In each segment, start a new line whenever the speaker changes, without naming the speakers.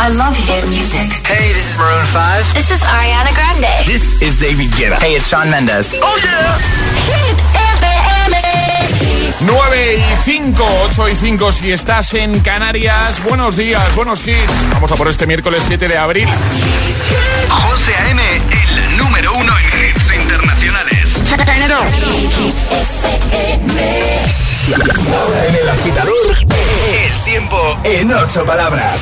I love hit music.
Hey, this is Maroon 5.
This is Ariana Grande.
This is David Guetta.
Hey, it's Shawn Mendes.
Oh yeah.
Hit FM.
9 y 5, 8 y 5 si estás en Canarias. Buenos días, buenos hits. Vamos a por este miércoles 7 de abril.
José A.M., el número uno en hits internacionales.
Ahora en el agitador,
El tiempo
en ocho palabras.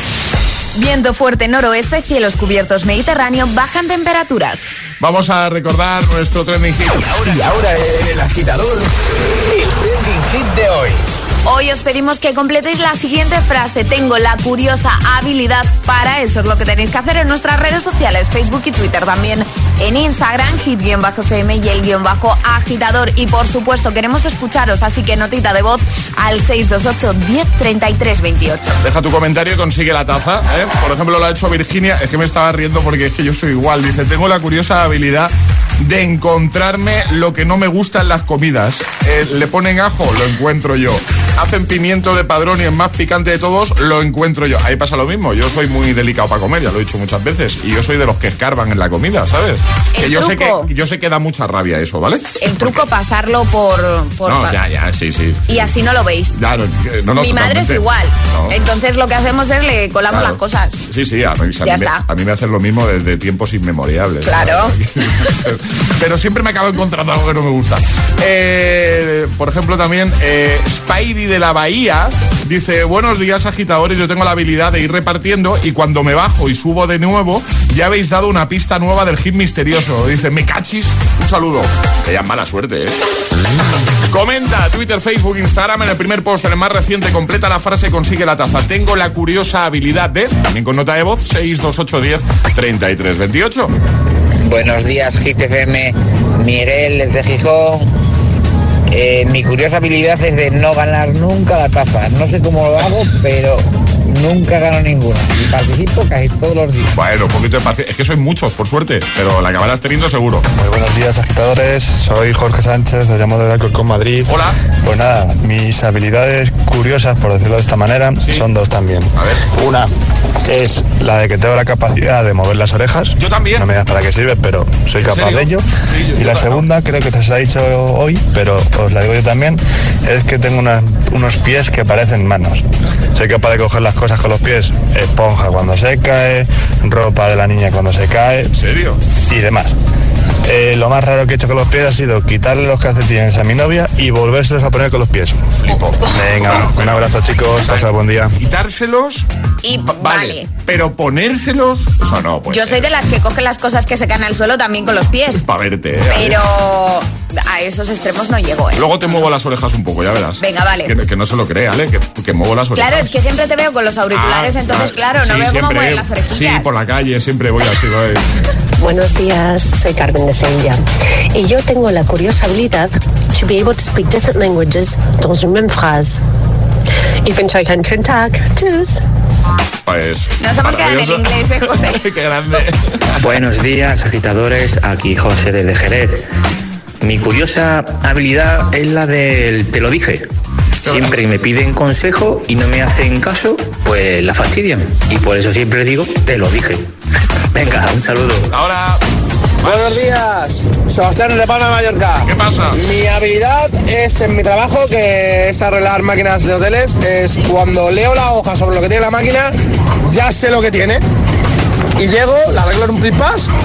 Viento fuerte noroeste, cielos cubiertos mediterráneo, bajan temperaturas.
Vamos a recordar nuestro trending hit.
Y ahora en el agitador, el trending hit de hoy.
Hoy os pedimos que completéis la siguiente frase. Tengo la curiosa habilidad para eso. Es lo que tenéis que hacer en nuestras redes sociales, Facebook y Twitter. También en Instagram, hit-fm y el guion bajo agitador. Y por supuesto, queremos escucharos, así que notita de voz al 628 10 28.
Deja tu comentario y consigue la taza. ¿eh? Por ejemplo, lo ha hecho Virginia. Es que me estaba riendo porque es que yo soy igual. Dice, tengo la curiosa habilidad de encontrarme lo que no me gusta en las comidas. Eh, le ponen ajo, lo encuentro yo. Hacen pimiento de padrón y el más picante de todos, lo encuentro yo. Ahí pasa lo mismo. Yo soy muy delicado para comer, ya lo he dicho muchas veces. Y yo soy de los que escarban en la comida, ¿sabes?
El
que yo sé que
truco.
yo sé que da mucha rabia eso, ¿vale?
El truco, pasarlo por... por
No,
pa-
ya, ya, sí, sí.
Y así no lo veis.
Ya, no, no, no,
Mi madre es igual. Entonces lo que hacemos es le colamos
Claro.
las cosas.
Sí, sí, a mí, a mí
Ya
me,
está.
a mí me hacen lo mismo desde tiempos inmemoriales.
Claro.
Pero siempre me acabo encontrando algo que no me gusta. Eh, por ejemplo, también eh, Spidey de la Bahía dice, buenos días agitadores, yo tengo la habilidad de ir repartiendo y cuando me bajo y subo de nuevo, ya habéis dado una pista nueva del hit misterioso. Dice, me cachis, un saludo. Te mala suerte, ¿eh? Comenta, Twitter, Facebook, Instagram, en el primer post, en el más reciente, completa la frase, consigue la taza. Tengo la curiosa habilidad de, también con nota de voz, 62810 3328.
Buenos días, Hit FM. Miguel desde Gijón. Eh, mi curiosa habilidad es de no ganar nunca la taza. No sé cómo lo hago, pero nunca gano ninguna. Y participo casi todos los días.
Bueno, un poquito de paciencia. Es que soy muchos, por suerte, pero la acabarás teniendo seguro.
Muy buenos días, agitadores. Soy Jorge Sánchez, os llamo desde Alcorcón, Madrid.
Hola.
Pues nada, mis habilidades curiosas, por decirlo de esta manera, son dos también.
A ver.
Una es la de que tengo la capacidad de mover las orejas.
Yo también.
No me digas para qué sirve, pero soy
¿En
capaz
serio?
de ello.
Sí, yo-
y
yo
la
no.
segunda, creo que te os ha dicho hoy, pero os la digo yo también, es que tengo unas- unos pies que parecen manos. Soy capaz de coger las cosas con los pies, esponja cuando se cae, ropa de la niña cuando se cae,
¿En serio?
y demás. Eh, lo más raro que he hecho con los pies ha sido quitarle los calcetines a mi novia y volvérselos a poner con los pies.
Flipo.
Venga, un abrazo chicos, pasad buen día.
Quitárselos,
Y
vale.
vale.
Pero ponérselos, eso no, pues.
Yo soy de las que cogen las cosas que se caen al suelo también con los pies.
Para verte, ¿eh?
Pero a esos extremos no llego, ¿eh?
Luego te muevo las orejas un poco, ya verás.
Venga, vale.
Que, que no se lo cree, ¿vale? Que, que muevo las orejas.
Claro, es que siempre te veo con los auriculares,
Ah,
entonces,
ah,
claro, no
sí,
veo cómo
siempre,
mueven las
Sí,
orejillas.
por la calle siempre voy así, voy.
Buenos días, soy Carmen Sevilla y yo tengo la curiosa habilidad to be able to speak different languages dans une même phrase. Ich wünsche euch einen schönen Tag. Tschüss.
Pues.
Nos hemos quedado en el inglés, ¿eh, José?
Qué grande.
Buenos días, agitadores. Aquí José de Jerez. Mi curiosa habilidad es la del te lo dije. Siempre que me piden consejo y no me hacen caso, pues la fastidian. Y por eso siempre digo, te lo dije. Venga, un saludo.
Ahora.
Buenos días, Sebastián de Palma de Mallorca.
¿Qué pasa?
Mi habilidad es en mi trabajo, que es arreglar máquinas de hoteles, es cuando leo la hoja sobre lo que tiene la máquina, ya sé lo que tiene. Y llego, la arreglo en un plis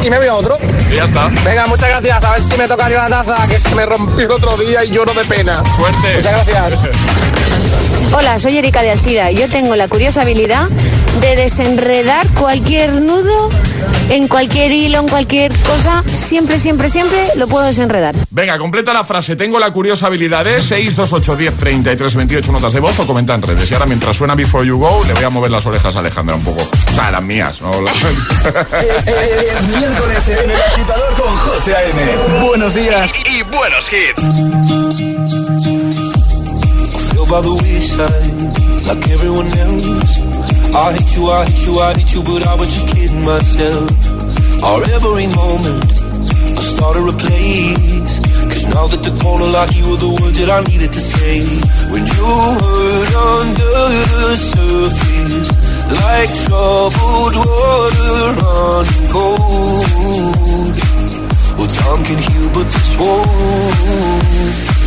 y me voy a otro.
Y ya está.
Venga, muchas gracias. A ver si me tocaría la taza que se me rompió el otro día y lloro de pena.
Suerte.
Muchas gracias.
Hola, soy Erika de Alcira. Yo tengo la curiosa habilidad de desenredar cualquier nudo en cualquier hilo, en cualquier cosa. Siempre, siempre, siempre lo puedo desenredar.
Venga, completa la frase. Tengo la curiosa habilidad de 628 10 33 28 notas de voz o comenta en redes. Y ahora, mientras suena Before You Go, le voy a mover las orejas a Alejandra un poco. O sea, las mías, ¿no? Las-
Es miércoles en el agitador con José A.M. Buenos días.
y buenos hits.
Like. I hate you, I hate you, I hate you, but I was just kidding myself. Our every moment, I started a place. Cause now that the corner lock, you were the words that I needed to say. When you hurt under the surface, like troubled water running cold. Well, time can heal, but this won't.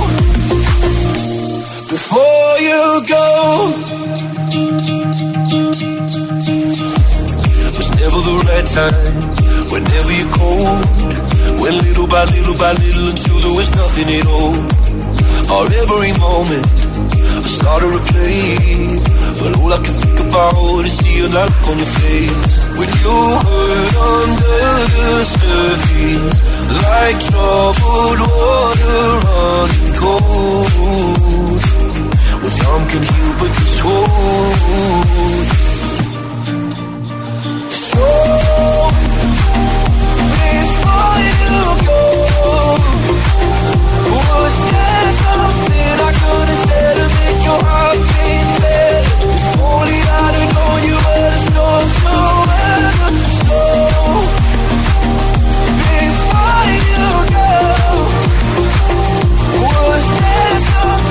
before you go. was never the right time. Whenever you're cold, went little by little by little until there was nothing at all. Or every moment, I started to play, but all I can think about is seeing that look on your face when you hurt under the surface, like troubled water running cold. Well, time can heal, but this won't. So, before you go, was there something I could have said to make your heart beat better? If only I'd have known you were the storm to weather. So, before you go, was there something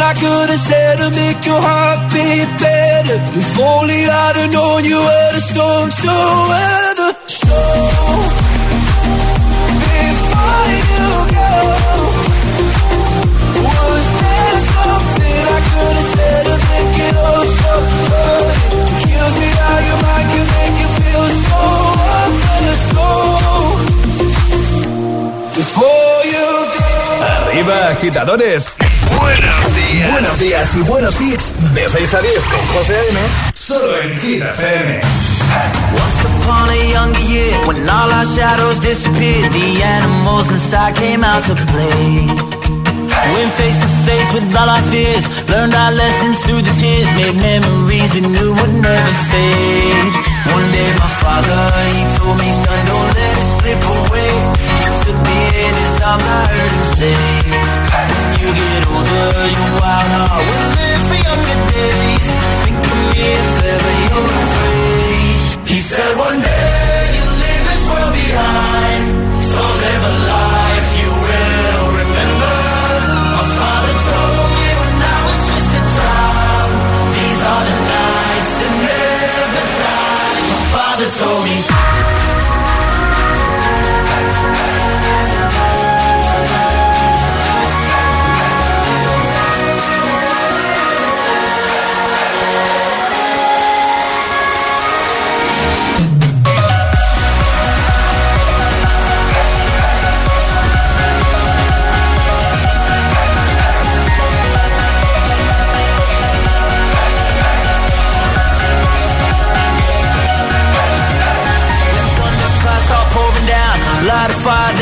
something I could have said to make your heart beat better? If only I'd have known you were the storm to weather. So, before you go, was there something I could have said to make it all stop? Kills me how your mind can make you feel so worthless. So, before you go.
Arriba, agitadores.
Buenos días.
Buenos días y buenos hits. De 6 a 10 con José A.M. Solo en Hit FM.
Once upon a younger year, when all our shadows disappeared, the animals inside came out to play. Went face to face with all our fears, learned our lessons through the tears, made memories we knew would never fade. One day my father, he told me, son, don't let it slip away. He took me in his arms, I heard him say, get older, your wild heart will live for younger days. Think of me if ever you're afraid. He said one day you'll leave this world behind, so live a life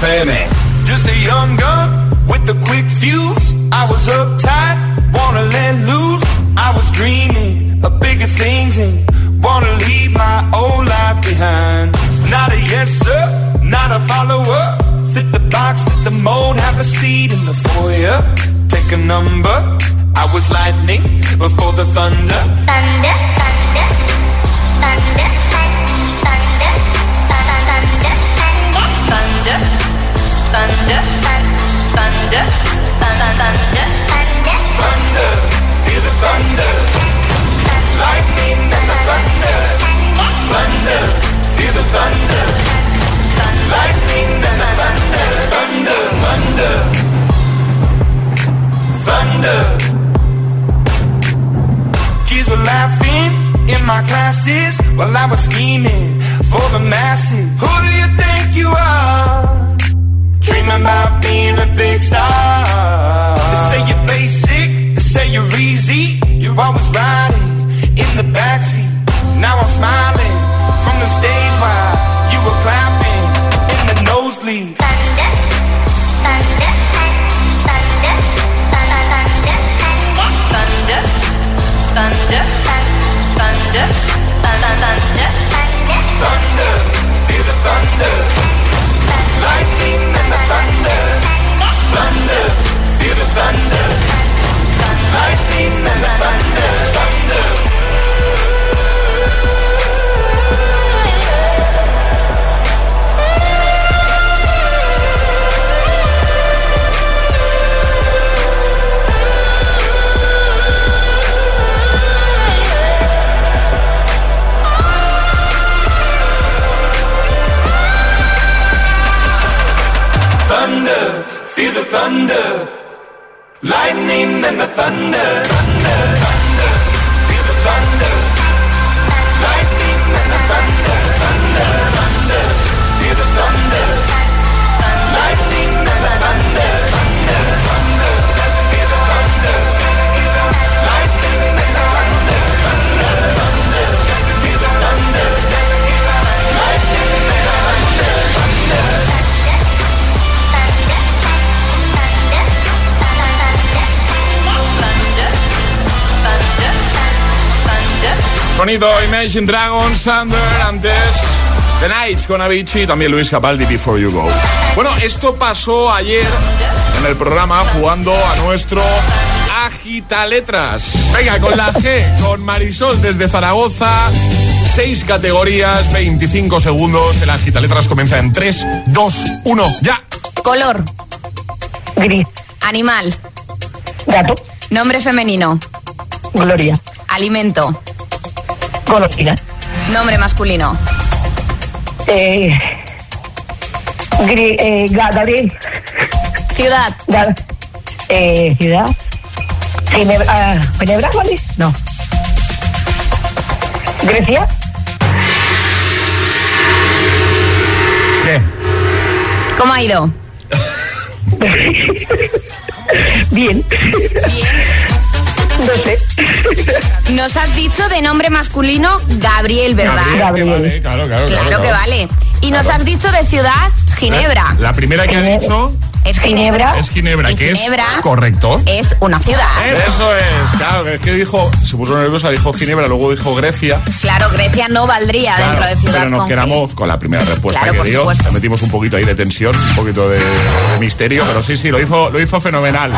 FM.
Thunder,
Sonido Imagine Dragons, Thunder, antes The Nights con Avicii y también Luis Capaldi, Before You Go. Bueno, esto pasó ayer en el programa jugando a nuestro Agita Letras. Venga, con la G, con Marisol desde Zaragoza. Seis categorías, 25 segundos. El Agita Letras comienza en 3, 2, 1, ya.
Color.
Gris.
Animal.
Gato.
Nombre femenino.
Gloria.
Alimento.
Golosina.
Nombre masculino.
Eh, Gri- eh, Ga- Gabriel.
Ciudad.
Ga- eh, ciudad. Ginebra, ah, Ginebra, ¿vale? No. Grecia.
¿Qué?
¿Cómo ha ido?
Bien.
Bien.
No sé.
Nos has dicho de nombre masculino Gabriel, ¿verdad?
Gabriel, que vale, claro, claro,
Claro
claro.
que vale. Y nos has dicho de ciudad Ginebra.
La primera que ha dicho
Es Ginebra.
es Ginebra, que
Ginebra
es correcto.
Es una ciudad.
Eso es, claro, es que dijo, se puso nerviosa, dijo Ginebra, luego dijo Grecia.
Claro, Grecia no valdría
Claro,
dentro de ciudad
pero nos
con
quedamos con la primera respuesta
Claro,
que dio. Le metimos un poquito ahí de tensión, un poquito de, de misterio, pero sí, sí, lo hizo, lo hizo fenomenal.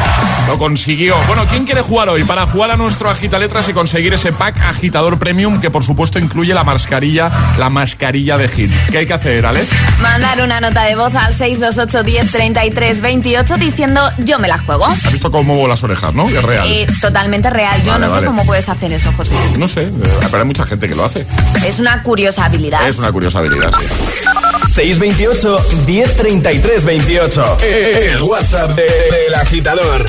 Lo consiguió. Bueno, ¿quién quiere jugar hoy? Para jugar a nuestro Agita Letras y conseguir ese pack agitador premium que por supuesto incluye la mascarilla, la mascarilla de hit. ¿Qué hay que hacer, Ale?
Mandar una nota de voz al 628 10 33 28 diciendo yo me la juego.
¿Has visto cómo muevo las orejas, no? Es real.
Eh, totalmente real. Yo
Vale,
no
vale.
sé cómo puedes hacer eso, José.
No sé, eh, pero hay mucha gente que lo hace.
Es una curiosa habilidad.
Es una curiosa habilidad, sí.
628 1033 28. El WhatsApp de- del agitador.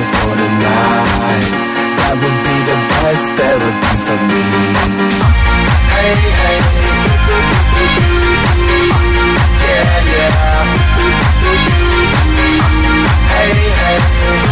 for the night. That would be the best therapy for me. Hey, hey, yeah, yeah. Hey, hey.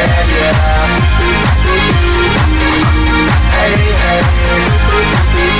yeah, yeah. Hey, hey.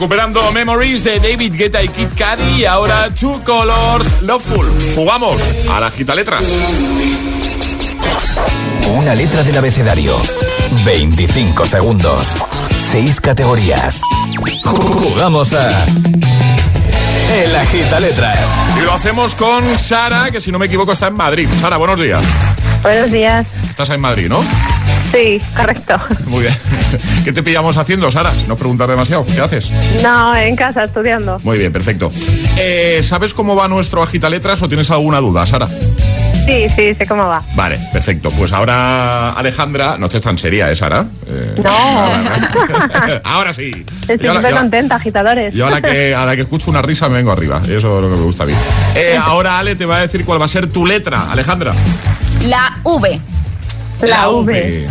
Recuperando Memories de David Guetta y Kid Cudi y ahora Two Colors Loveful. Jugamos a la gita letras.
Una letra del abecedario. 25 segundos. 6 categorías. Jugamos a. El agita letras.
Y lo hacemos con Sara, que si no me equivoco está en Madrid. Sara, buenos días.
Buenos días.
Estás en Madrid, ¿no?
Sí, correcto.
Muy bien. ¿Qué te pillamos haciendo, Sara? No preguntar demasiado. ¿Qué haces?
No, en casa, estudiando.
Muy bien, perfecto. Eh, ¿Sabes cómo va nuestro agita letras o tienes alguna duda, Sara?
Sí, sí, sé cómo va.
Vale, perfecto. Pues ahora, Alejandra, no estés tan seria, ¿eh, Sara? Eh,
No.
ahora sí.
Estoy
ahora-
súper
ahora-
contenta, agitadores.
Yo a la, que, a la que escucho una risa me vengo arriba. Eso es lo que me gusta a mí. Eh, ahora Ale te va a decir cuál va a ser tu letra, Alejandra.
La V.
La V.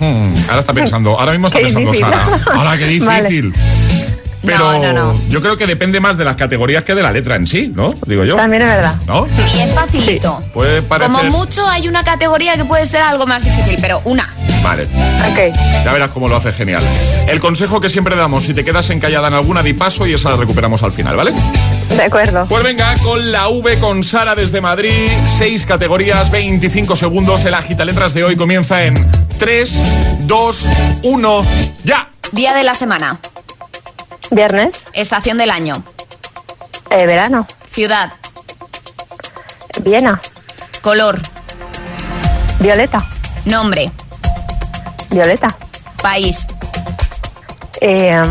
Ahora está pensando, ahora mismo está
Qué
pensando
difícil.
Sara. Ahora qué difícil. Pero
No, no, no.
yo creo que depende más de las categorías que de la letra en sí, ¿no? Digo yo.
También es verdad.
¿No?
Y es facilito.
Puede parecer.
Como mucho hay una categoría que puede ser algo más difícil, pero una.
Vale.
Ok.
Ya verás cómo lo hace genial. El consejo que siempre damos, si te quedas encallada en alguna, di paso y esa la recuperamos al final, ¿vale?
De acuerdo.
Pues venga, con la V con Sara desde Madrid, seis categorías, 25 segundos. El agita letras de hoy comienza en 3, 2, 1, ya.
Día de la semana.
Viernes.
Estación del año.
Eh, verano.
Ciudad.
Viena.
Color.
Violeta.
Nombre.
Violeta.
País.
Eh,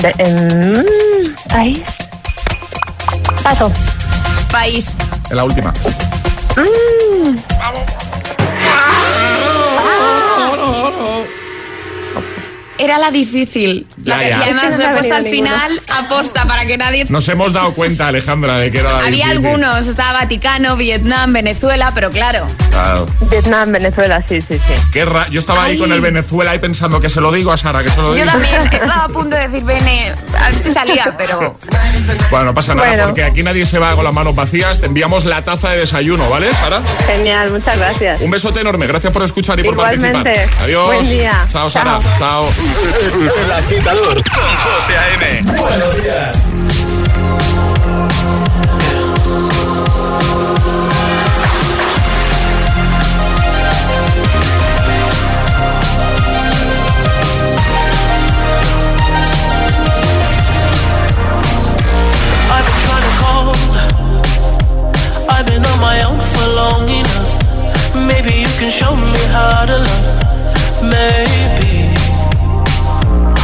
de- em, país. Paso.
País.
la última.
Mm,
Era la difícil. La
Ya,
que-
ya.
Y además lo he puesto al final aposta para que nadie...
Nos hemos dado cuenta, Alejandra, de que era la
Había
difícil.
algunos, estaba Vaticano, Vietnam, Venezuela, pero claro,
Claro.
Vietnam, Venezuela, sí, sí, sí.
Qué ra- Yo estaba ahí con el Venezuela ahí pensando que se lo digo a Sara, que se lo
yo
digo.
también estaba a punto de decir Bene, a ver si salía, pero
Bueno, no pasa nada,
Bueno.
porque aquí nadie se va con las manos vacías. Te enviamos la taza de desayuno, ¿vale, Sara?
Genial, muchas gracias.
Un besote enorme, gracias por escuchar y por participar. Adiós.
Buen día.
Chao, Sara. Chao.
El agitador.
Con José A.M.
Buenos días.
I've been trying to call. I've been on my own for long enough. Maybe you can show me how to love. Maybe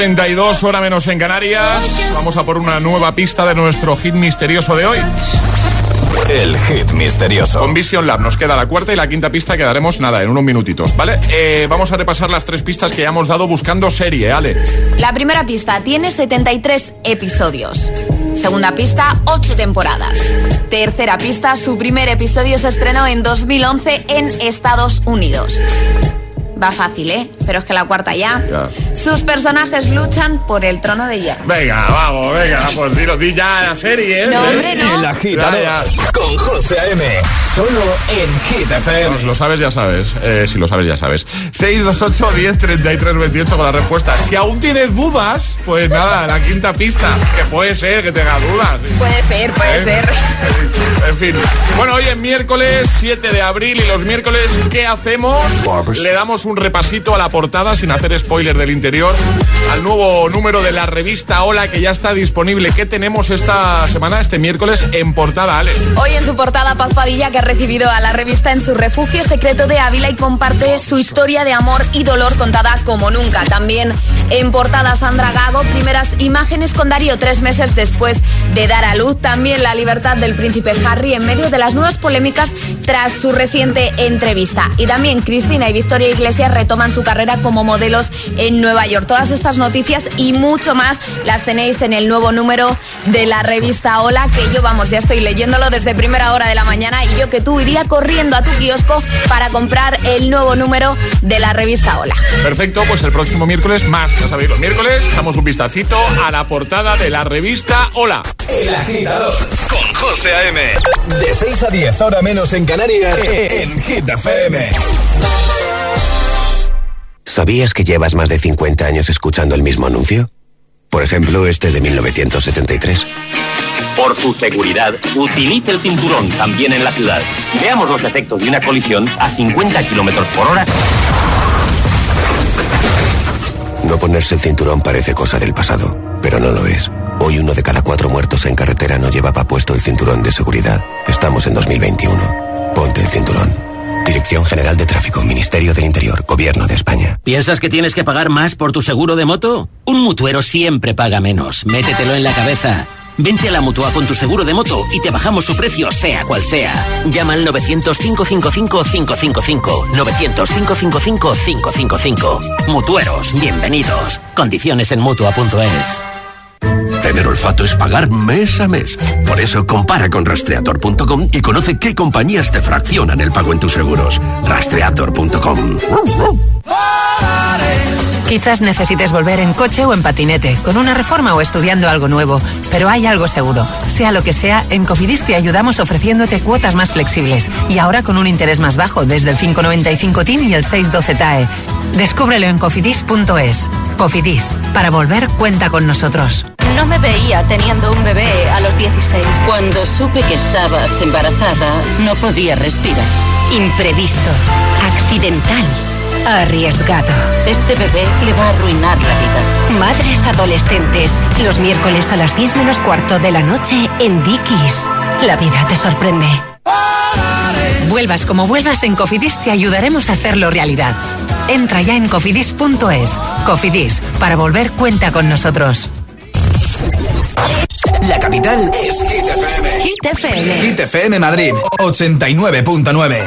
8.32, hora menos en Canarias. Vamos a por una nueva pista de nuestro hit misterioso de hoy.
El hit misterioso.
Con Vision Lab nos queda la cuarta y la quinta pista que daremos nada en unos minutitos, ¿vale? Eh, vamos a repasar las tres pistas que ya hemos dado buscando serie, Ale.
La primera pista tiene 73 episodios. Segunda pista, 8 temporadas. Tercera pista, su primer episodio se estrenó en 2011 en Estados Unidos. Va fácil, ¿eh? Pero es que la cuarta ya.
Ya.
Sus personajes luchan por el trono de hierro.
Venga, vamos, venga, pues dilo, di ya la serie, ¿eh?
No, hombre, no.
El agitador
Ya,
con José A.M. Solo en Hit FM.
Pues lo sabes, ya sabes. Eh, si lo sabes, ya sabes. 628 10 33 28 con la respuesta. Si aún tienes dudas, pues nada, la quinta pista. Que puede ser que tenga dudas.
Puede ser, puede
¿Eh?
ser.
En fin. Bueno, hoy es miércoles 7 de abril y los miércoles, ¿qué hacemos? Le damos un repasito a la portada sin hacer spoiler del interior al nuevo número de la revista Hola que ya está disponible. ¿Qué tenemos esta semana, este miércoles, en portada, Ale?
Hoy en su portada Paz Padilla que ha recibido a la revista en su refugio secreto de Ávila y comparte su historia de amor y dolor contada como nunca. También en portada Sandra Gago, primeras imágenes con Darío tres meses después de dar a luz. También la libertad del príncipe Harry en medio de las nuevas polémicas tras su reciente entrevista. Y también Cristina y Victoria Iglesias retoman su carrera como modelos en Nueva York. Todas estas noticias y mucho más las tenéis en el nuevo número de la revista Hola, que yo vamos, ya estoy leyéndolo desde primera hora de la mañana y yo que tú iría corriendo a tu kiosco para comprar el nuevo número de la revista Hola.
Perfecto, pues el próximo miércoles más. Ya sabéis, los miércoles damos un vistacito a la portada de la revista Hola.
El agitador
Con José A.M.
de 6 a 10, hora menos en Canarias. En Hit FM.
¿Sabías que llevas más de 50 años escuchando el mismo anuncio? Por ejemplo, este de 1973.
Por su seguridad, utilice el cinturón también en la ciudad. Veamos los efectos de una colisión a 50 kilómetros por hora.
No ponerse el cinturón parece cosa del pasado, pero no lo es. Hoy uno de cada cuatro muertos en carretera no llevaba puesto el cinturón de seguridad. Estamos en 2021. Ponte el cinturón. Dirección General de Tráfico, Ministerio del Interior, Gobierno de España.
¿Piensas que tienes que pagar más por tu seguro de moto? Un mutuero siempre paga menos. Métetelo en la cabeza. Vente a la mutua con tu seguro de moto y te bajamos su precio, sea cual sea. Llama al 900-555-555. 900-555-555. Mutueros, bienvenidos. Condiciones en mutua.es.
Tener olfato es pagar mes a mes. Por eso compara con rastreator.com y conoce qué compañías te fraccionan el pago en tus seguros. Rastreator.com.
Quizás necesites volver en coche o en patinete, con una reforma o estudiando algo nuevo, pero hay algo seguro. Sea lo que sea, en Cofidis te ayudamos ofreciéndote cuotas más flexibles y ahora con un interés más bajo desde el 595 TIN y el 612 TAE. Descúbrelo en cofidis.es. Cofidis, para volver cuenta con nosotros.
No me veía teniendo un bebé a los 16.
Cuando supe que estabas embarazada, no podía respirar.
Imprevisto.
Accidental. Arriesgado. Este bebé le va a arruinar la vida.
Madres adolescentes. Los miércoles a las 10 menos cuarto de la noche en Dickies. La vida te sorprende.
Vuelvas como vuelvas, en Cofidis te ayudaremos a hacerlo realidad. Entra ya en cofidis.es. Cofidis, para volver cuenta con nosotros.
La capital es Hit FM.
Hit
Madrid 89.9.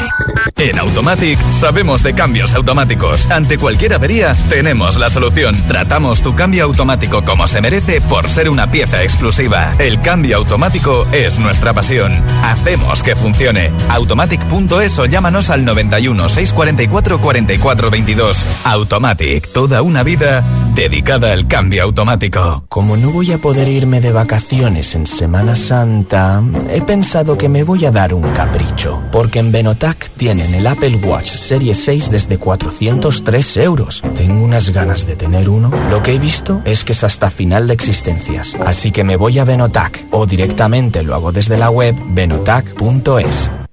En Automatic sabemos de cambios automáticos. Ante cualquier avería tenemos la solución. Tratamos tu cambio automático como se merece por ser una pieza exclusiva. El cambio automático es nuestra pasión. Hacemos que funcione. Automatic.es o llámanos al 91 644 44 22. Automatic, toda una vida dedicada al cambio automático.
Como no voy a poder irme de vacaciones en Semana Santa, he pensado que me voy a dar un capricho, porque en Benotac tienen el Apple Watch Serie 6 desde 403 euros. Tengo unas ganas de tener uno. Lo que he visto es que es hasta final de existencias, así que me voy a Benotac o directamente lo hago desde la web benotac.es.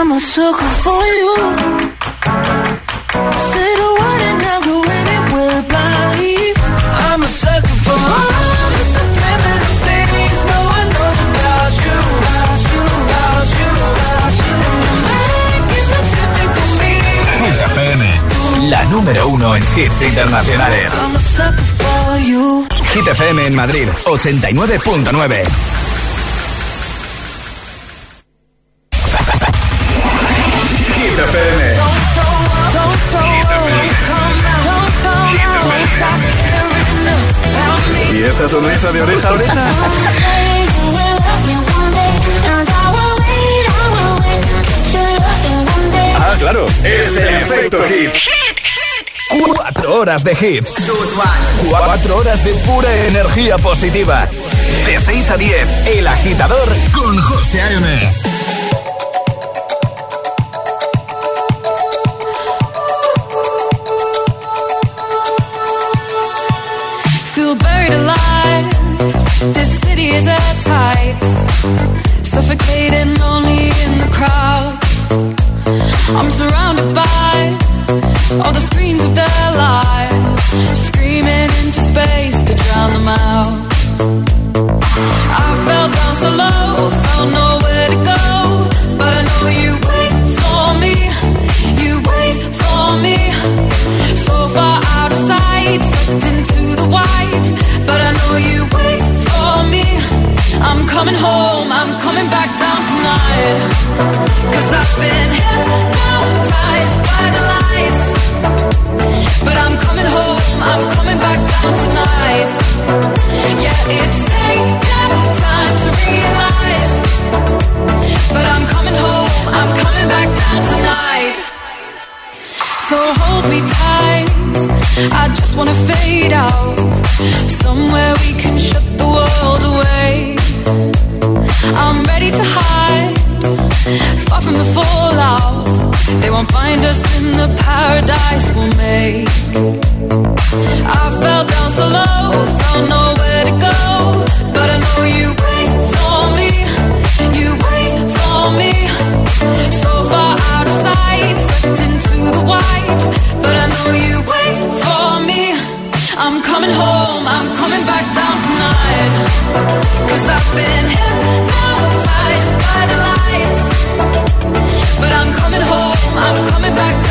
I'm you. A sucker for all the
la número uno en hits internacionales. Hit FM en Madrid, 89.9. Hit FM. ¿Y esa sonrisa de oreja a oreja? claro. Es el efecto hit. Cuatro horas de hits. Cuatro horas de pura energía positiva. De 6 a 10, El Agitador con José A.M.
feel buried alive. This city is at tight, suffocating, lonely in the crowd. I'm surrounded by all the screens of their lives, screaming into space to drown them out. I fell down so low, nowhere to go, but I know you wait for me. You wait for me, so far out of sight, into the white. But I know you wait for me. I'm coming home, I'm coming back down tonight. Cause I've been hypnotized Somewhere we can shut the world away. I'm ready to hide. Find us in the paradise we'll make. I fell down so low, found nowhere to go. But I know you wait for me. You wait for me. So far out of sight, sucked into the white. But I know you wait for me. I'm coming home, I'm coming back down tonight. Cause I've been hypnotized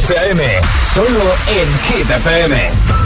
José. Solo en Hit.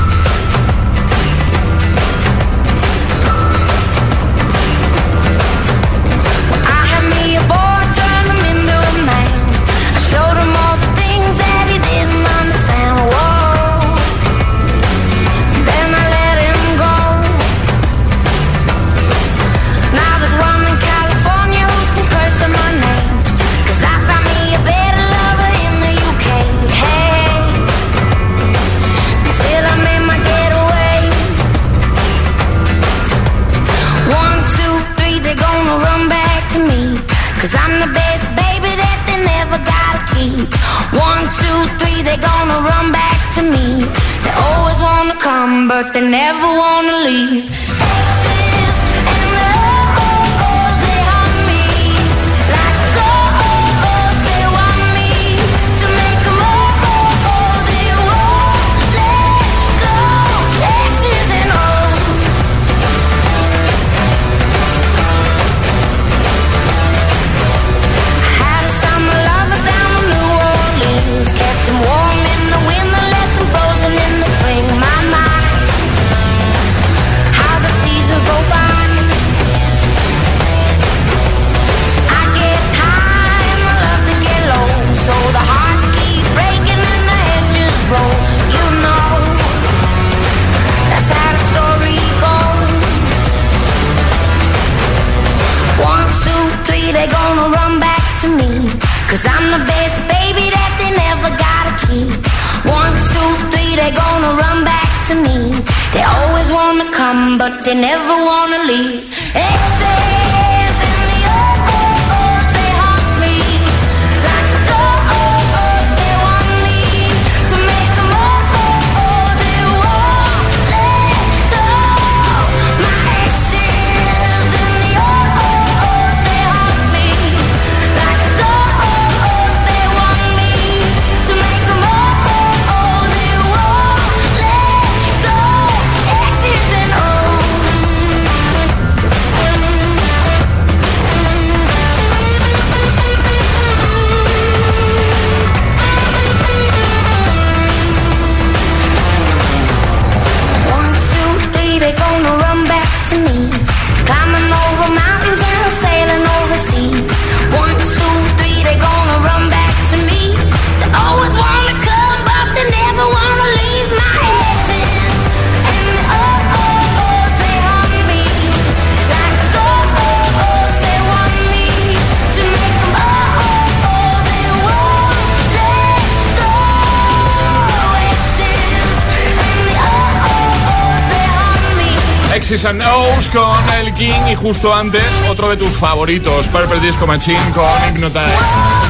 Exes and
con El King y justo antes otro de tus favoritos, Purple Disco Machine con Hypnotize.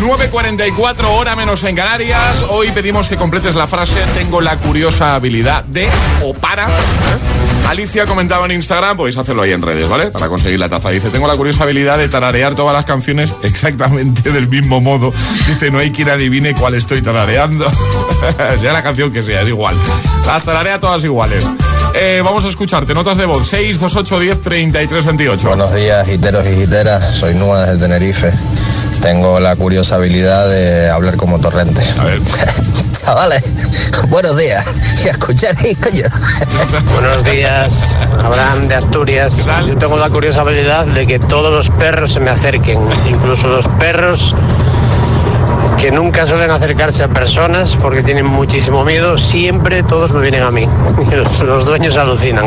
9.44 hora menos en Canarias. Hoy pedimos que completes la frase tengo la curiosa habilidad de o para. Alicia comentaba en Instagram, podéis hacerlo ahí en redes, ¿vale? Para conseguir la taza. Dice, tengo la curiosa habilidad de tararear todas las canciones exactamente del mismo modo. Dice, no hay quien adivine cuál estoy tarareando. sea la canción que sea, es igual. Las tararea todas iguales. Eh, vamos a escucharte. Notas de voz 628 10 33 28.
Buenos días, giteros y giteras. Soy Nua desde Tenerife. Tengo la curiosa habilidad de hablar como torrente.
A ver.
Chavales, buenos días. Y a escuchar, coño.
Buenos días, Abraham de Asturias. Yo tengo la curiosa habilidad de que todos los perros se me acerquen, incluso los perros que nunca suelen acercarse a personas porque tienen muchísimo miedo, siempre todos me vienen a mí. Los, los dueños alucinan.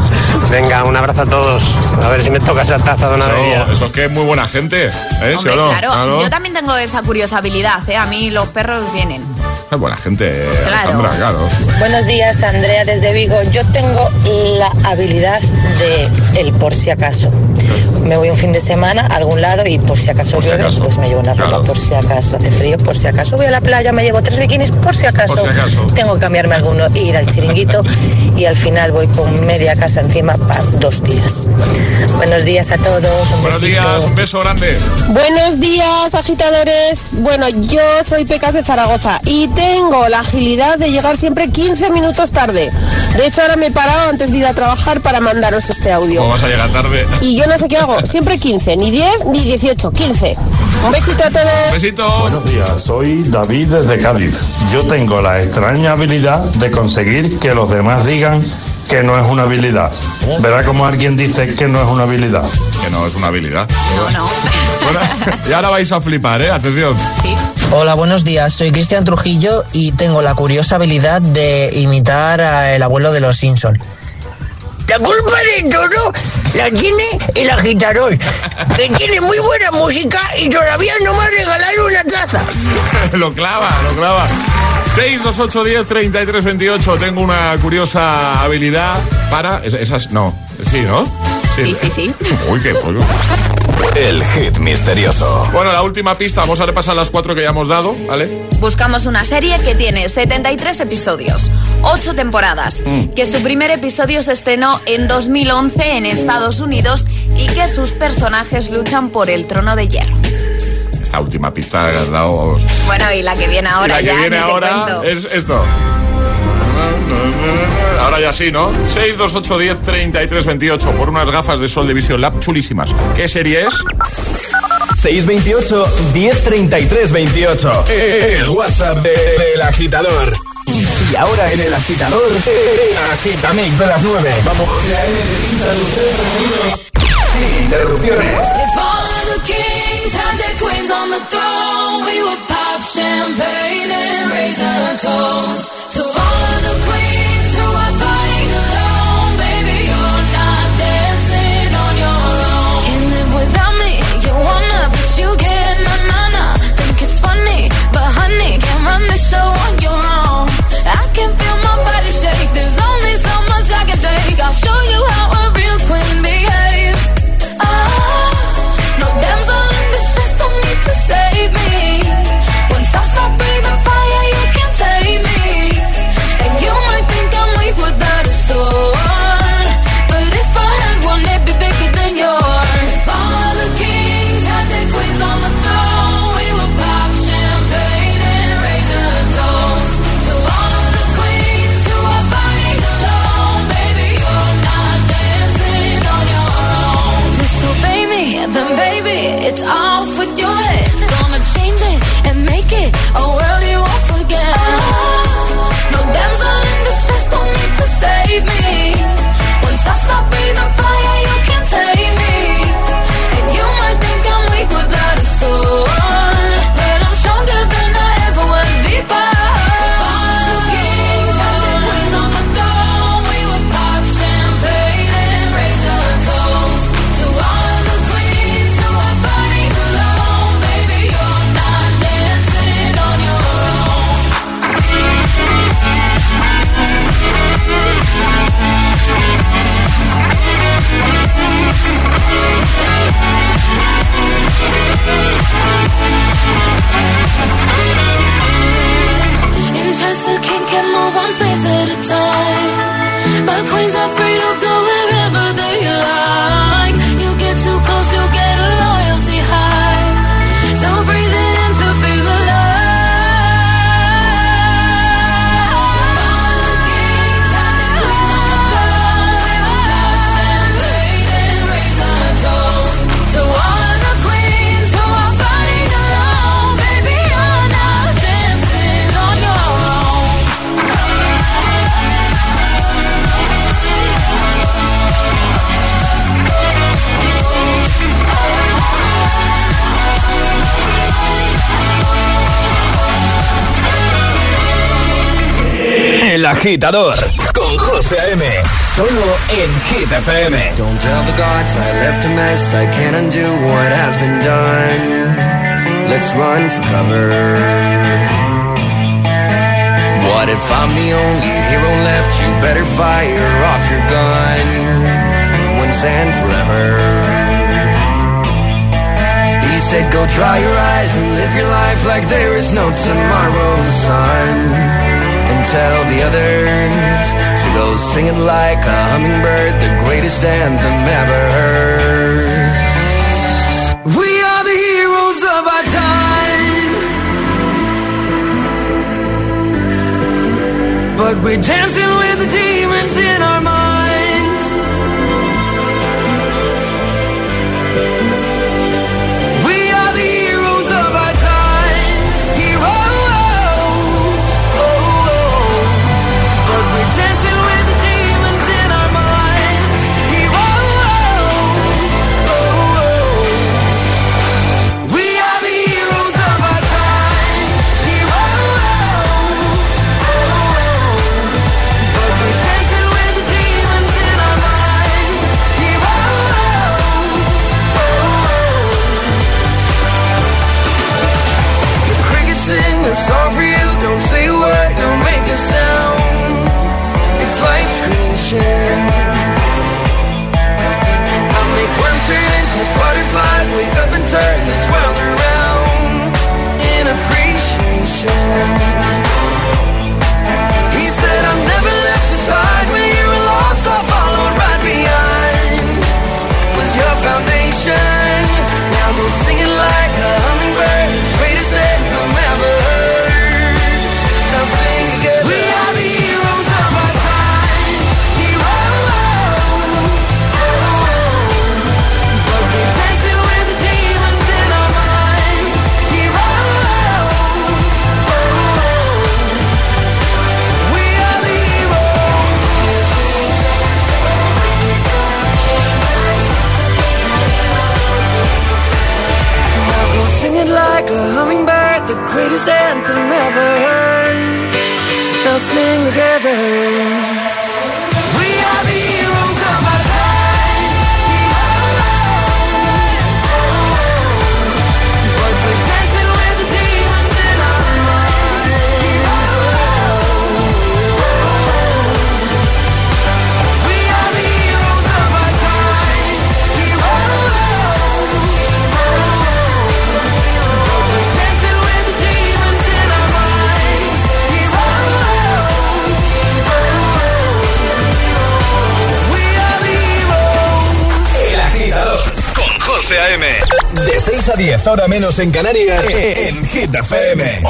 Venga, un abrazo a todos. A ver si me toca esa taza de una vez.
Eso, eso es que es muy buena gente. ¿eh? ¿Sí
Hombre,
o no?
claro, yo también tengo esa curiosa habilidad, ¿eh? A mí los perros vienen.
Es buena gente,
Claro.
Alejandra, claro.
Buenos días, Andrea desde Vigo. Yo tengo la habilidad de el por si acaso. Me voy un fin de semana a algún lado y por si acaso llueve, pues me llevo una ropa por si acaso hace frío, por si acaso voy a la playa, me llevo tres bikinis por si acaso,
Por si acaso.
tengo que cambiarme alguno e ir al chiringuito y al final voy con media casa encima para dos días. Buenos días a todos. Un
Buenos
besito.
días, un beso grande.
Buenos días, agitadores. Bueno, yo soy Pecas de Zaragoza y tengo la agilidad de llegar siempre 15 minutos tarde. De hecho, ahora me he parado antes de ir a trabajar para mandaros este audio.
¿Cómo vas a llegar tarde?
Y yo no sé qué hago, siempre 15, ni 10 ni 18, 15. Un besito a todos.
Besito.
Buenos días, soy David desde Cádiz. Yo tengo la extraña habilidad de conseguir que los demás digan que no es una habilidad. Verá como alguien dice que no es una habilidad.
Que no es una habilidad. No, no. y ahora vais a flipar, ¿eh? Atención.
Hola, buenos días. Soy Cristian Trujillo y tengo la curiosa habilidad de imitar al abuelo de los Simpson.
La culpa de todo la tiene el agitador, que tiene muy buena música y todavía no me ha regalado una taza.
lo clava, lo clava. 628 10 33 28. Tengo una curiosa habilidad para. es- Esas. No. Sí, ¿no?
Sí, sí, sí.
Uy, qué pollo.
El hit misterioso.
Bueno, la última pista, vamos a repasar las cuatro que ya hemos dado, ¿vale?
Buscamos una serie que tiene 73 episodios, 8 temporadas,
Mm.
que su primer episodio se estrenó en 2011 en Estados Unidos y que sus personajes luchan por el trono de hierro.
Esta última pista que has dado.
Bueno, y la que viene
Y
ahora
la que
ya
viene ahora es esto. Ahora ya sí, ¿no? 628 10 33 28 por unas gafas de sol de Vision Lab chulísimas. ¿Qué serie es?
628 1033 28. El WhatsApp de- del agitador. Y ahora en el agitador, el agitamix de las 9. Vamos. Sin interrupciones.
Had on the throne, we would pop champagne and raise a toast to all of the queens
agitador con José A.M. Solo en Hit FM.
Don't tell the gods I left a mess. I can't undo what has been done. Let's run for cover. What if I'm the only hero left? You better fire off your gun once and forever. He said, Go dry your eyes and live your life like there is no tomorrow, son. Tell the others to go sing it like a hummingbird, the greatest anthem ever heard. We are the heroes of our time. But we're dancing with the demons in our minds.
José A.M. De 6 a 10, ahora menos en Canarias, en Hit FM.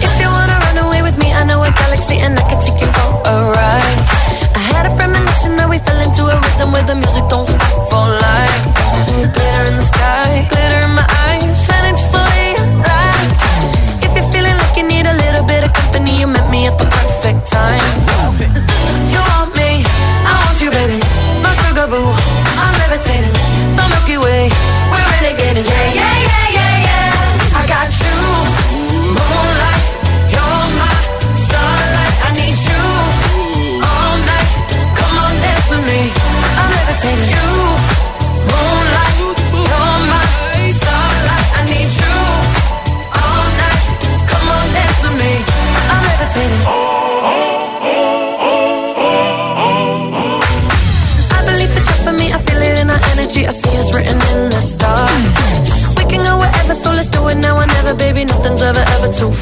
If you wanna run away with me, I know time.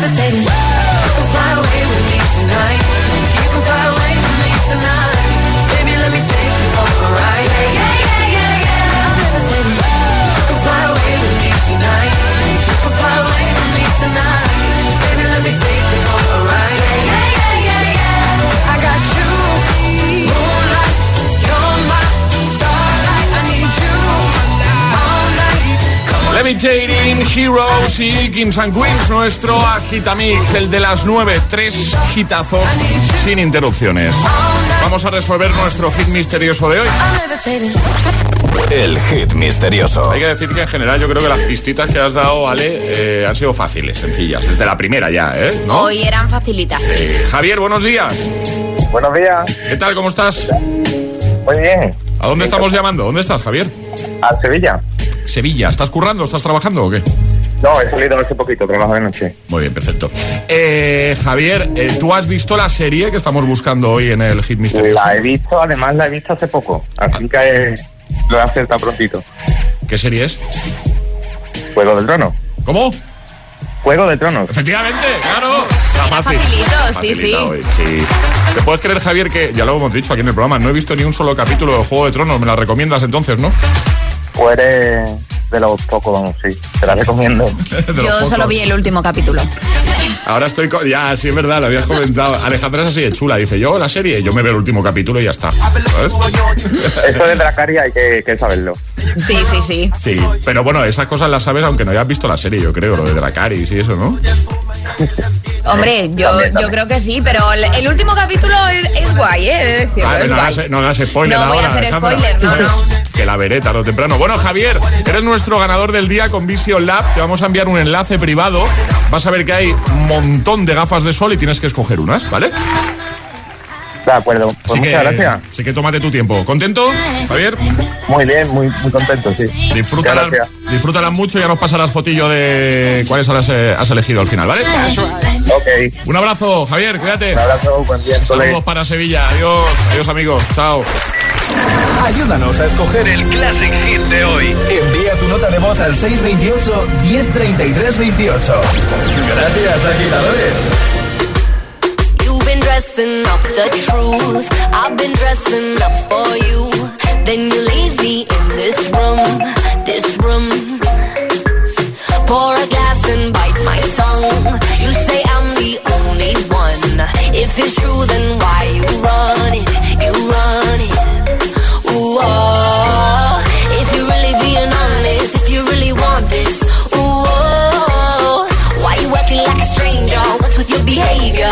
You can fly away with me tonight. You can fly away with me tonight. Baby, let me take you a ride. Yeah, yeah, yeah, yeah, yeah. I'm levitating. You can fly away with me tonight. You can fly away with me tonight.
Levitating, Heroes y Kings and Queens, nuestro agitamix, el de las 9, tres hitazos sin interrupciones. Vamos a resolver nuestro hit misterioso de hoy.
El hit misterioso.
Hay que decir que en general yo creo que las pistitas que has dado, Ale, eh, han sido fáciles, sencillas, desde la primera ya, ¿eh? ¿No?
Hoy eran facilitas.
Eh, Javier, buenos días.
Buenos días.
¿Qué tal? ¿Cómo estás?
Muy bien.
¿A dónde estamos llamando? ¿Dónde estás, Javier?
A Sevilla.
Sevilla. ¿Estás currando? ¿Estás trabajando o qué?
No, he salido hace poquito, trabajo de noche.
Muy bien, perfecto. Eh, Javier, eh, ¿tú has visto la serie que estamos buscando hoy en el Hit Misterioso?
La he visto, además la he visto hace poco, así que eh, lo he acertado prontito.
¿Qué serie es?
Juego del Trono.
¿Cómo?
Juego de Tronos.
Efectivamente, claro.
Era facilito, sí, sí.
hoy, sí. ¿Te puedes creer, Javier, que ya lo hemos dicho aquí en el programa, no he visto ni un solo capítulo de Juego de Tronos? ¿Me la recomiendas entonces, no?
Pues eres de los pocos, vamos, sí. Te la recomiendo.
Yo solo vi el último capítulo.
Ahora estoy. co- Ya, sí, es verdad, lo habías comentado. Alejandra es así de chula. Dice, yo la serie, yo me veo el último capítulo y ya está. ¿Sabes?
Eso de Dracaria hay que, que saberlo.
Sí, sí, sí.
Sí, pero bueno, esas cosas las sabes aunque no hayas visto la serie, yo creo, lo de Dracaris y eso, ¿no?
Hombre, yo, yo creo que sí, pero el, último capítulo es, es guay, ¿eh? De
Vale,
es
no, hagas, no hagas spoiler
No voy a
ahora,
hacer spoiler, no, no.
Que la veré tarde o temprano. Bueno, Javier, eres nuestro ganador del día con Vision Lab. Te vamos a enviar un enlace privado. Vas a ver que hay un montón de gafas de sol y tienes que escoger unas, ¿vale?
De acuerdo. Pues
Así
muchas
que,
gracias.
Así que tómate tu tiempo. ¿Contento, Javier?
Muy bien, muy, muy contento, sí.
Disfrútalas, disfrútalas mucho y ya nos pasarás fotillo de cuáles has, eh, has elegido al final, ¿vale?
Ok.
Un abrazo, Javier, cuídate.
Un abrazo, buen día.
Saludos para Sevilla. Adiós, adiós amigos. Chao.
Ayúdanos a escoger el Classic Hit de hoy. Envía tu nota de voz al 628 1033 28. Gracias, agitadores.
Dressing up the truth. I've been dressing up for you. Then you leave me in this room, this room. Pour a glass and bite my tongue. You say I'm the only one. If it's true, then why you run it? You run it. Ooh, oh. If you're really being honest, if you really want this, ooh, oh. why you acting like a stranger? What's with your behavior?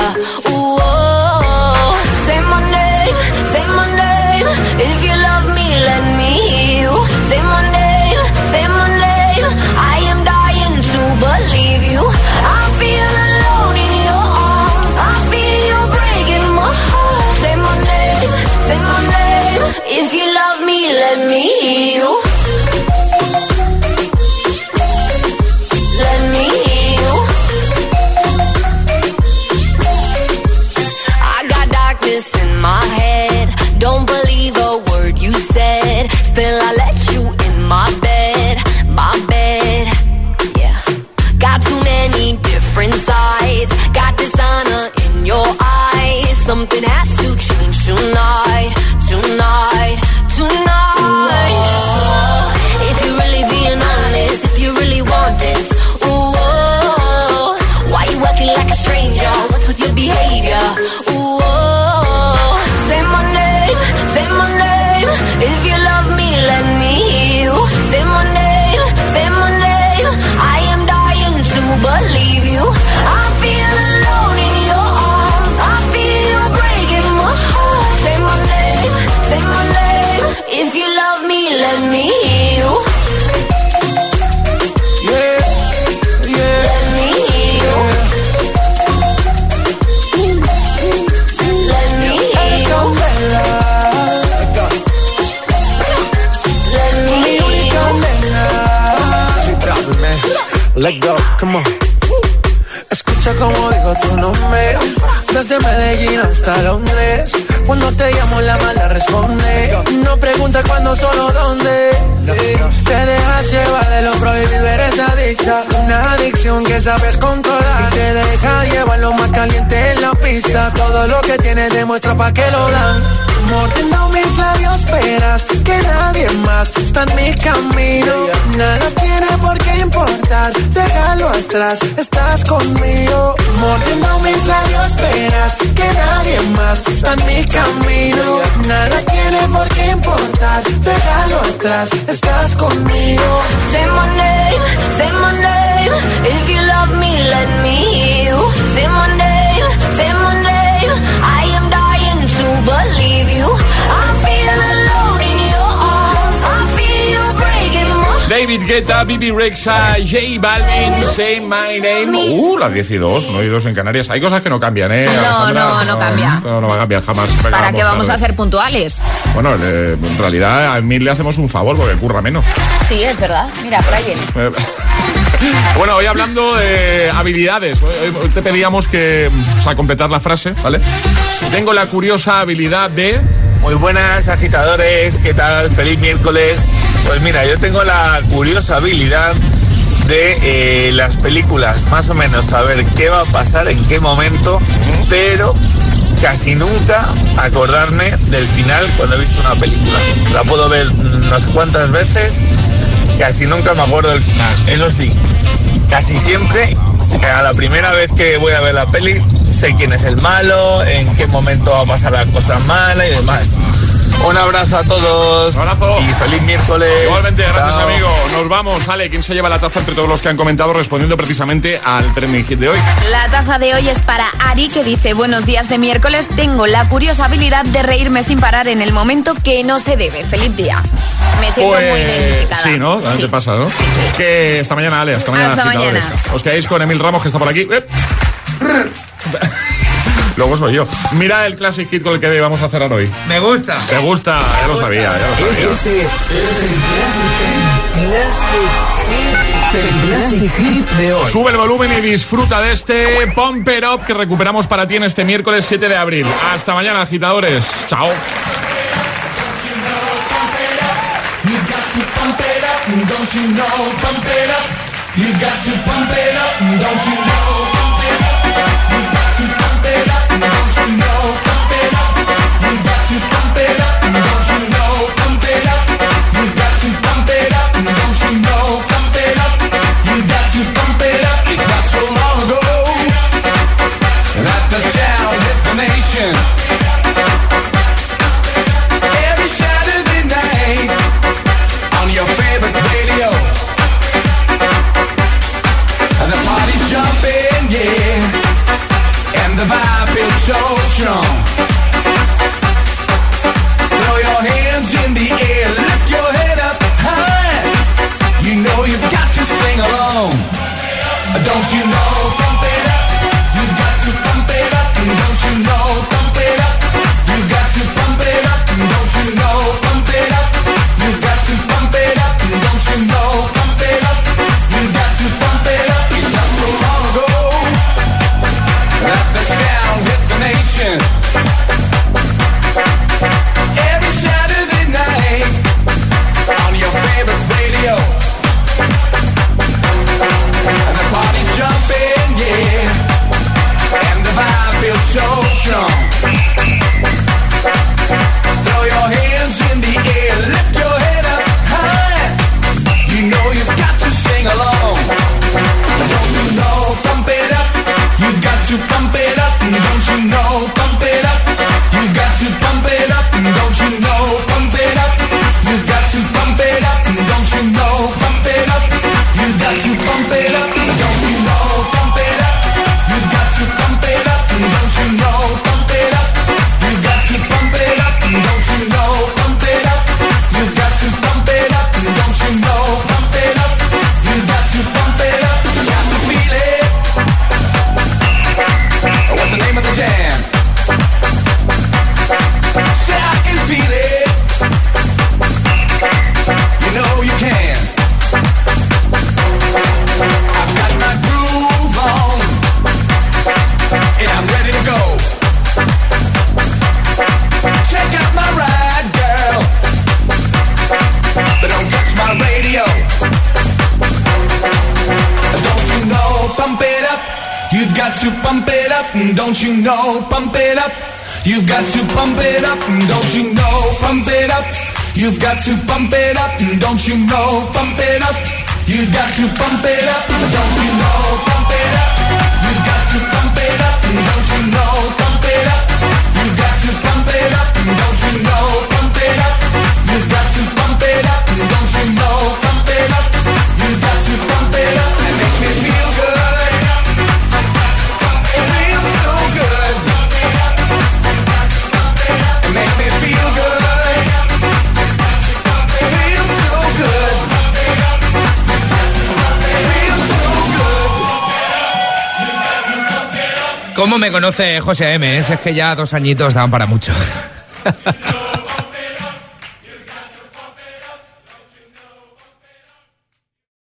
Tienes demuestra pa' que lo dan. Mordiendo mis labios, esperas que nadie más está en mi camino. Nada tiene por qué importar, déjalo atrás, estás conmigo. Mordiendo mis labios, esperas que nadie más está en mi camino. Nada tiene por qué importar, déjalo atrás, estás conmigo.
Say my name, say my name. If you love me, let me hear you. Say my name, say my name.
David Guetta, Bibi Rexa, J Balvin, Say My Name. Uh, las 12, no hay dos en Canarias. Hay cosas que no cambian, ¿eh?
No,
Alejandra?
no, no cambia.
Esto no va a cambiar jamás. Venga,
¿Para qué vamos a ser puntuales?
Bueno, eh, en realidad a mí le hacemos un favor porque curra menos.
Sí, es verdad. Mira, por ahí viene.
Eh, Bueno, hoy hablando de habilidades, hoy te pedíamos que, o sea, completar la frase, ¿vale? Tengo la curiosa habilidad de...
Muy buenas agitadores, ¿qué tal? Feliz miércoles. Pues mira, yo tengo la curiosa habilidad de eh, las películas, más o menos saber qué va a pasar, en qué momento, pero casi nunca acordarme del final cuando he visto una película. La puedo ver unas cuantas veces, casi nunca me acuerdo del final. Eso sí, casi siempre, a la primera vez que voy a ver la peli, sé quién es el malo, en qué momento va a pasar la cosa mala y demás. Un abrazo a todos.
Un abrazo.
Y feliz miércoles.
Igualmente, gracias amigo. Nos vamos. Ale, ¿quién se lleva la taza entre todos los que han comentado respondiendo precisamente al trending hit de hoy?
La taza de hoy es para Ari que dice buenos días de miércoles. Tengo la curiosa habilidad de reírme sin parar en el momento que no se debe. Feliz día. Me siento muy
Pues,
identificada.
Sí, ¿no? Te pasa, ¿no? Que esta mañana, Ale, hasta mañana.
Hasta mañana.
Os quedáis con Emil Ramos, que está por aquí. Eh. Luego soy yo. Mira el Classic Hit con el que vamos a cerrar hoy.
Me gusta.
¿Te gusta? Ya lo sabía, ya lo sabía.
Este es el Classic Hit de hoy.
Sube el volumen y disfruta de este Pump It Up que recuperamos para ti en este miércoles 7 de abril. Hasta mañana, agitadores. Chao.
Don't you know, pump it up. You got to pump it up. Don't you know, You
me conoce José M? Es que ya dos añitos daban para mucho.